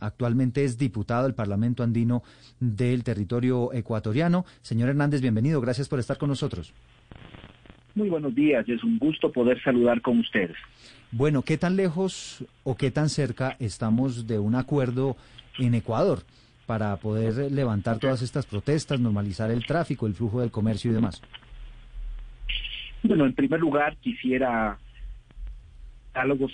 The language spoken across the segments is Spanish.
Actualmente es diputado del Parlamento Andino del territorio ecuatoriano. Señor Hernández, bienvenido. Gracias por estar con nosotros. Muy buenos días. Es un gusto poder saludar con ustedes. Bueno, ¿qué tan lejos o qué tan cerca estamos de un acuerdo en Ecuador para poder levantar todas estas protestas, normalizar el tráfico, el flujo del comercio y demás? Bueno, en primer lugar quisiera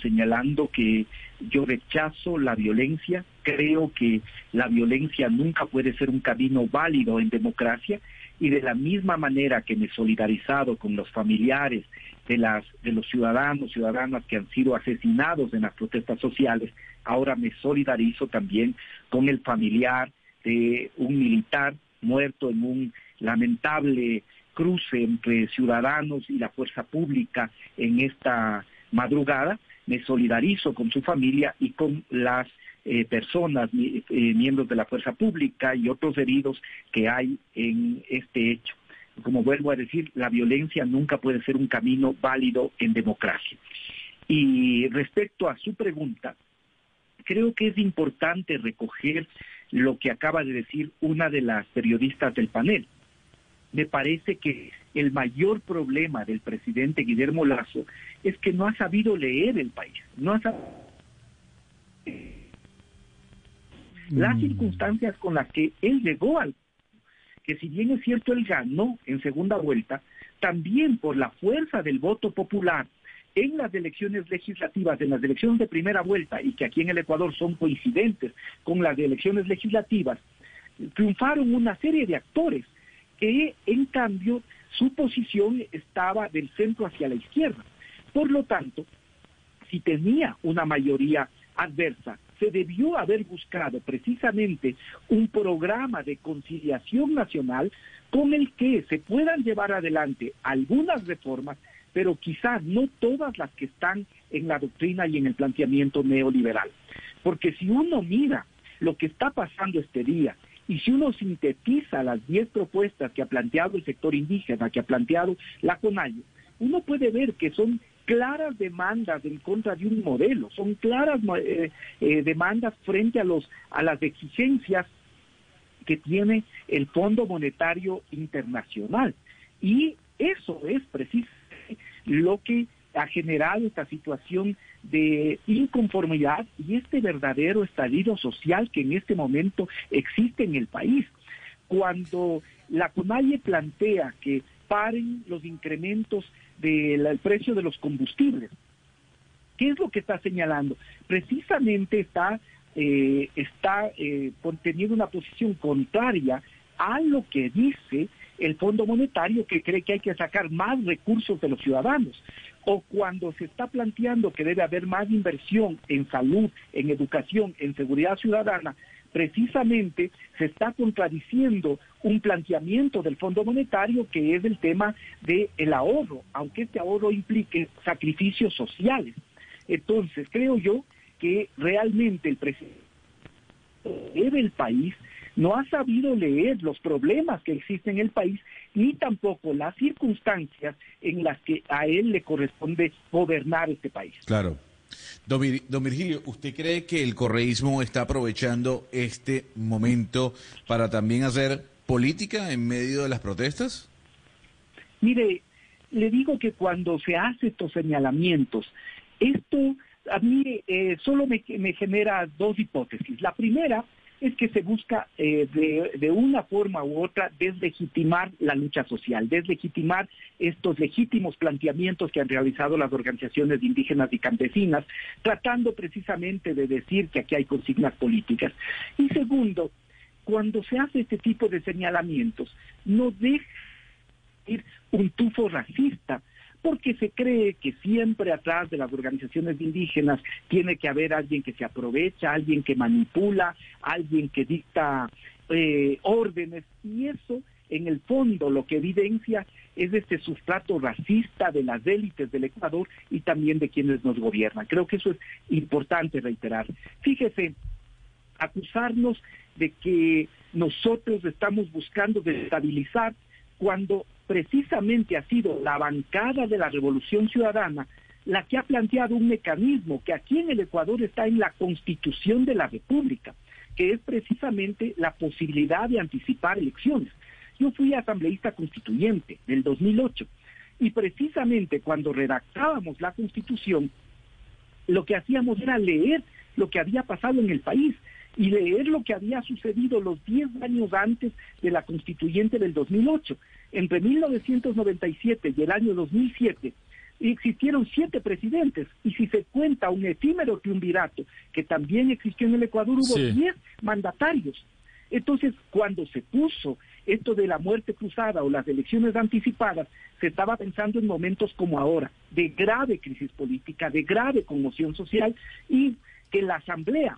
señalando que yo rechazo la violencia, creo que la violencia nunca puede ser un camino válido en democracia y de la misma manera que me he solidarizado con los familiares de las de los ciudadanos ciudadanas que han sido asesinados en las protestas sociales, ahora me solidarizo también con el familiar de un militar muerto en un lamentable cruce entre ciudadanos y la fuerza pública en esta madrugada, me solidarizo con su familia y con las eh, personas, eh, miembros de la fuerza pública y otros heridos que hay en este hecho. Como vuelvo a decir, la violencia nunca puede ser un camino válido en democracia. Y respecto a su pregunta, creo que es importante recoger lo que acaba de decir una de las periodistas del panel me parece que el mayor problema del presidente Guillermo Lazo es que no ha sabido leer el país, no ha sabido... Las mm. circunstancias con las que él llegó al... que si bien es cierto él ganó en segunda vuelta, también por la fuerza del voto popular en las elecciones legislativas, en las elecciones de primera vuelta, y que aquí en el Ecuador son coincidentes con las elecciones legislativas, triunfaron una serie de actores que en cambio su posición estaba del centro hacia la izquierda. Por lo tanto, si tenía una mayoría adversa, se debió haber buscado precisamente un programa de conciliación nacional con el que se puedan llevar adelante algunas reformas, pero quizás no todas las que están en la doctrina y en el planteamiento neoliberal. Porque si uno mira lo que está pasando este día y si uno sintetiza las 10 propuestas que ha planteado el sector indígena, que ha planteado la CONAIE, uno puede ver que son claras demandas en contra de un modelo, son claras eh, eh, demandas frente a, los, a las exigencias que tiene el Fondo Monetario Internacional. Y eso es precisamente lo que ha generado esta situación de inconformidad y este verdadero estallido social que en este momento existe en el país. Cuando la CONAIE plantea que paren los incrementos del precio de los combustibles, ¿qué es lo que está señalando? Precisamente está, eh, está eh, teniendo una posición contraria a lo que dice el Fondo Monetario que cree que hay que sacar más recursos de los ciudadanos o cuando se está planteando que debe haber más inversión en salud, en educación, en seguridad ciudadana, precisamente se está contradiciendo un planteamiento del Fondo Monetario que es el tema del ahorro, aunque este ahorro implique sacrificios sociales. Entonces, creo yo que realmente el presidente del país no ha sabido leer los problemas que existen en el país, ni tampoco las circunstancias en las que a él le corresponde gobernar este país. Claro. Don, Virgilio, ¿usted cree que el correísmo está aprovechando este momento para también hacer política en medio de las protestas? Mire, le digo que cuando se hace estos señalamientos, esto a mí eh, solo me, me genera dos hipótesis. La primera es que se busca eh, de, una forma u otra deslegitimar la lucha social, deslegitimar estos legítimos planteamientos que han realizado las organizaciones indígenas y campesinas, tratando precisamente de decir que aquí hay consignas políticas. Y segundo, cuando se hace este tipo de señalamientos, no deja ir un tufo racista porque se cree que siempre atrás de las organizaciones indígenas tiene que haber alguien que se aprovecha, alguien que manipula, alguien que dicta eh, órdenes, y eso en el fondo lo que evidencia es este sustrato racista de las élites del Ecuador y también de quienes nos gobiernan. Creo que eso es importante reiterar. Fíjese, acusarnos de que nosotros estamos buscando desestabilizar cuando precisamente ha sido la bancada de la Revolución Ciudadana la que ha planteado un mecanismo que aquí en el Ecuador está en la Constitución de la República, que es precisamente la posibilidad de anticipar elecciones. Yo fui asambleísta constituyente del 2008 y precisamente cuando redactábamos la Constitución, lo que hacíamos era leer lo que había pasado en el país y leer lo que había sucedido los 10 años antes de la constituyente del 2008. Entre 1997 y el año 2007 existieron siete presidentes y si se cuenta un efímero triunvirato que también existió en el Ecuador, hubo 10 mandatarios. Entonces, cuando se puso esto de la muerte cruzada o las elecciones anticipadas, se estaba pensando en momentos como ahora, de grave crisis política, de grave conmoción social y que la Asamblea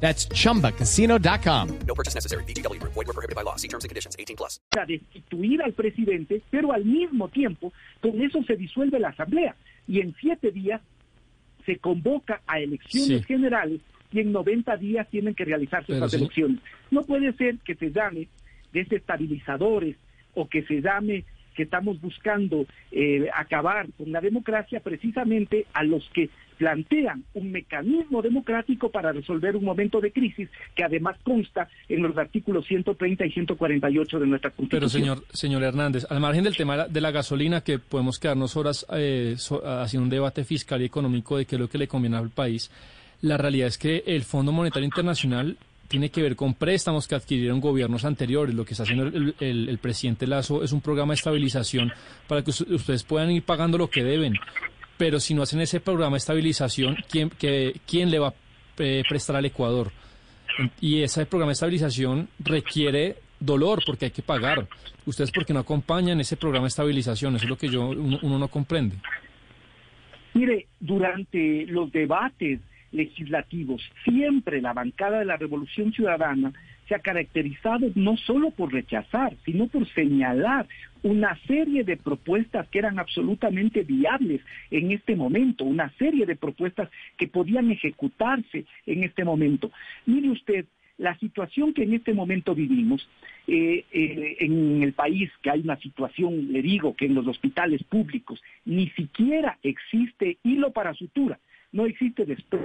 That's chumbacasino.com. No purchase necessary. VGW Group. Void were prohibited by law. See terms and conditions. 18 plus. destituir al presidente, pero al mismo tiempo con eso se disuelve la asamblea y en siete días se convoca a elecciones Sí. generales y en 90 días tienen que realizarse Pero estas sí. elecciones. No puede ser que se llame desestabilizadores o que se llame que estamos buscando eh, acabar con la democracia precisamente a los que plantean un mecanismo democrático para resolver un momento de crisis que además consta en los artículos 130 y 148 de nuestra Constitución. Pero señor, señor Hernández, al margen del tema de la- gasolina, que podemos quedarnos horas eh, so- haciendo un debate fiscal y económico de qué es lo que le conviene al país, la realidad es que el Fondo Monetario Internacional tiene que ver con préstamos que adquirieron gobiernos anteriores. Lo que está haciendo el, el- presidente Lazo es un programa de estabilización para que us- ustedes puedan ir pagando lo que deben. Pero si no hacen ese programa de estabilización, ¿quién, que- quién le va a eh, prestar al Ecuador? Y ese programa de estabilización requiere dolor porque hay que pagar. ¿Ustedes por qué no acompañan ese programa de estabilización? Eso es lo que yo uno, uno no comprende. Mire, durante los debates legislativos, siempre la bancada de la Revolución Ciudadana se ha caracterizado no solo por rechazar, sino por señalar una serie de propuestas que eran absolutamente viables en este momento, una serie de propuestas que podían ejecutarse en este momento. Mire usted, la situación que en este momento vivimos eh, eh, en el país, que hay una situación, le digo, que en los hospitales públicos ni siquiera existe hilo para sutura, no existe después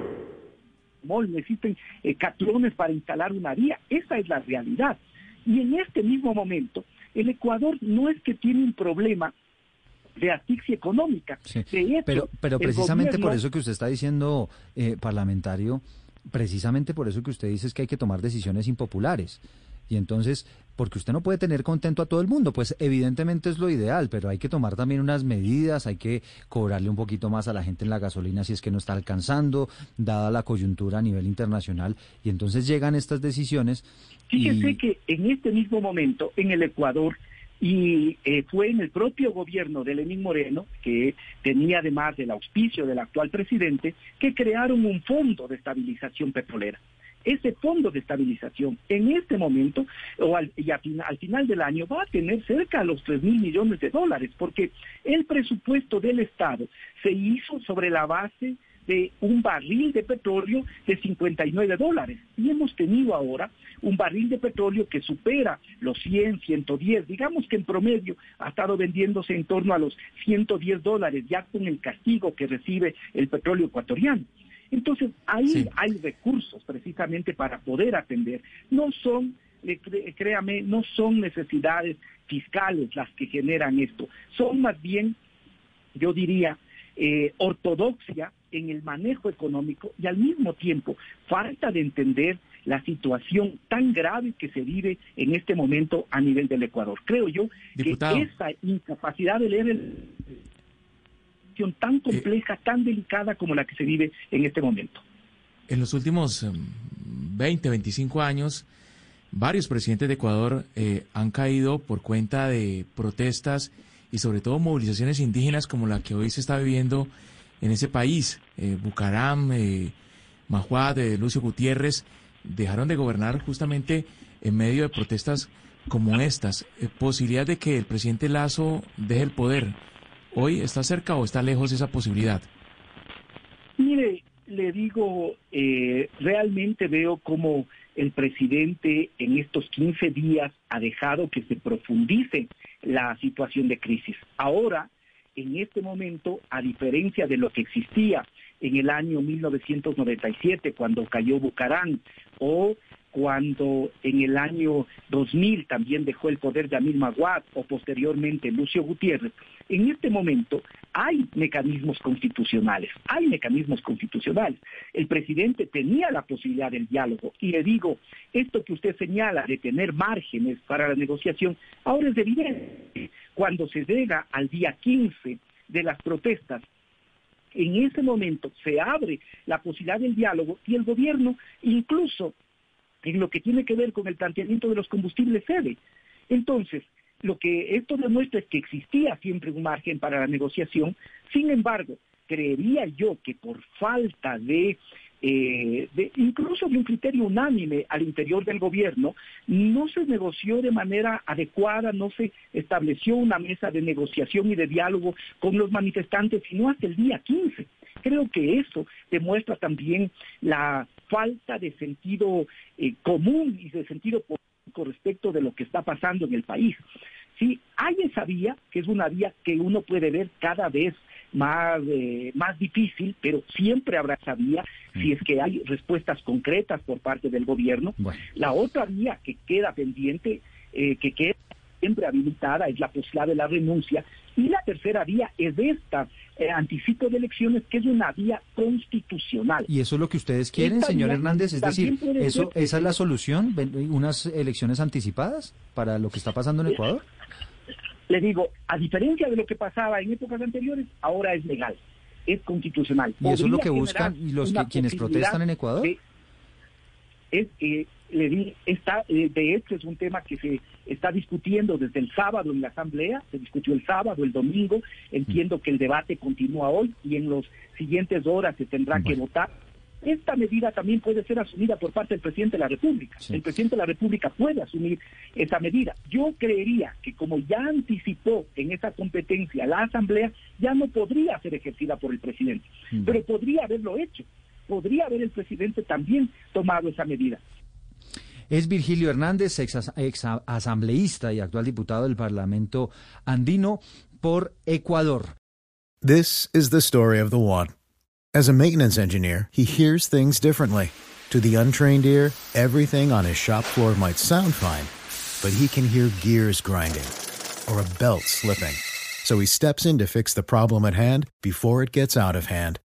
no existen eh, catrones para instalar una vía, esa es la realidad. Y en este mismo momento, el Ecuador no es que tiene un problema de asfixia económica. Sí, De hecho, pero, pero precisamente por eso que usted está diciendo, eh, parlamentario, precisamente por eso que usted dice es que hay que tomar decisiones impopulares. Y entonces, porque usted no puede tener contento a todo el mundo, pues evidentemente es lo ideal, pero hay que tomar también unas medidas, hay que cobrarle un poquito más a la gente en la gasolina si es que no está alcanzando, dada la coyuntura a nivel internacional, y entonces llegan estas decisiones. Fíjese y- que en este mismo momento, en el Ecuador, y eh, fue en el propio gobierno de Lenín Moreno, que tenía además el auspicio del actual presidente, que crearon un fondo de estabilización petrolera. Ese fondo de estabilización en este momento o al, y a fin- al final del año va a tener cerca de los 3 mil millones de dólares, porque el presupuesto del Estado se hizo sobre la base de un barril de petróleo de 59 dólares. Y hemos tenido ahora un barril de petróleo que supera los 100, 110, digamos que en promedio ha estado vendiéndose en torno a los 110 dólares, ya con el castigo que recibe el petróleo ecuatoriano. Entonces, ahí Sí. hay recursos precisamente para poder atender. No son, eh, créame, no son necesidades fiscales las que generan esto, son más bien yo diría, eh, ortodoxia en el manejo económico y al mismo tiempo falta de entender la situación tan grave que se vive en este momento a nivel del Ecuador. Creo yo que esa incapacidad de leer el tan Eh, compleja, tan delicada como la que se vive en este momento. En los últimos em, 20, 25 años, varios presidentes de Ecuador eh, han caído por cuenta de protestas y sobre todo movilizaciones indígenas como la que hoy se está viviendo en ese país. Eh, Bucaram, eh, eh, Lucio Gutiérrez dejaron de gobernar justamente en medio de protestas como estas. Eh, posibilidad de que el presidente Lazo deje el poder. ¿Hoy está cerca o está lejos esa posibilidad? Mire, le digo, eh, realmente veo como el presidente en estos 15 días ha dejado que se profundice la situación de crisis. Ahora, en este momento, a diferencia de lo que existía en el año 1997, cuando cayó Bucarán, o cuando en el año 2000 también dejó el poder Yamil Maguad, o posteriormente Lucio Gutiérrez, en este momento hay mecanismos constitucionales, hay mecanismos constitucionales. El presidente tenía la posibilidad del diálogo y le digo, esto que usted señala de tener márgenes para la negociación, ahora es evidente. Cuando se llega al día 15 de las protestas, en ese momento se abre la posibilidad del diálogo y el gobierno incluso en lo que tiene que ver con el planteamiento de los combustibles cede. Entonces, lo que esto demuestra es que existía siempre un margen para la negociación, sin embargo, creería yo que por falta de, eh, de, incluso de un criterio unánime al interior del gobierno, no se negoció de manera adecuada, no se estableció una mesa de negociación y de diálogo con los manifestantes, sino hasta el día 15. Creo que eso demuestra también la falta de sentido eh, común y de sentido político respecto de lo que está pasando en el país. Sí, hay esa vía, que es una vía que uno puede ver cada vez más, eh, más difícil, pero siempre habrá esa vía si es que hay respuestas concretas por parte del gobierno. Bueno. La otra vía que queda pendiente, eh, que queda siempre habilitada, es la posibilidad de la renuncia. Y la tercera vía es esta, eh, anticipo de elecciones, que es una vía constitucional. ¿Y eso es lo que ustedes quieren, Esta señor Hernández? Es decir, eso, ser- ¿esa es la solución? ¿Ven- ¿Unas elecciones anticipadas para lo que está pasando en Ecuador? Le digo, a diferencia de lo que pasaba en épocas anteriores, ahora es legal, es constitucional. ¿Y eso es lo que buscan los que, quienes protestan en Ecuador? de- es, eh, le di, está, eh, de hecho es un tema que se está discutiendo desde el sábado en la Asamblea, se discutió el sábado, el domingo, entiendo que el debate continúa hoy y en las siguientes horas se tendrá que votar. Esta medida también puede ser asumida por parte del presidente de la República. Sí. El presidente de la República puede asumir esa medida. Yo creería que como ya anticipó en esa competencia la Asamblea, ya no podría ser ejercida por el presidente, Mm. pero podría haberlo hecho. Podría haber el presidente también tomado esa medida. Es Virgilio Hernández, ex, ex asambleísta y actual diputado del Parlamento andino por Ecuador. This is the story of the one. As a maintenance engineer, he hears things differently. To the untrained ear, everything on his shop floor might sound fine, but he can hear gears grinding or a belt slipping. So he steps in to fix the problem at hand before it gets out of hand.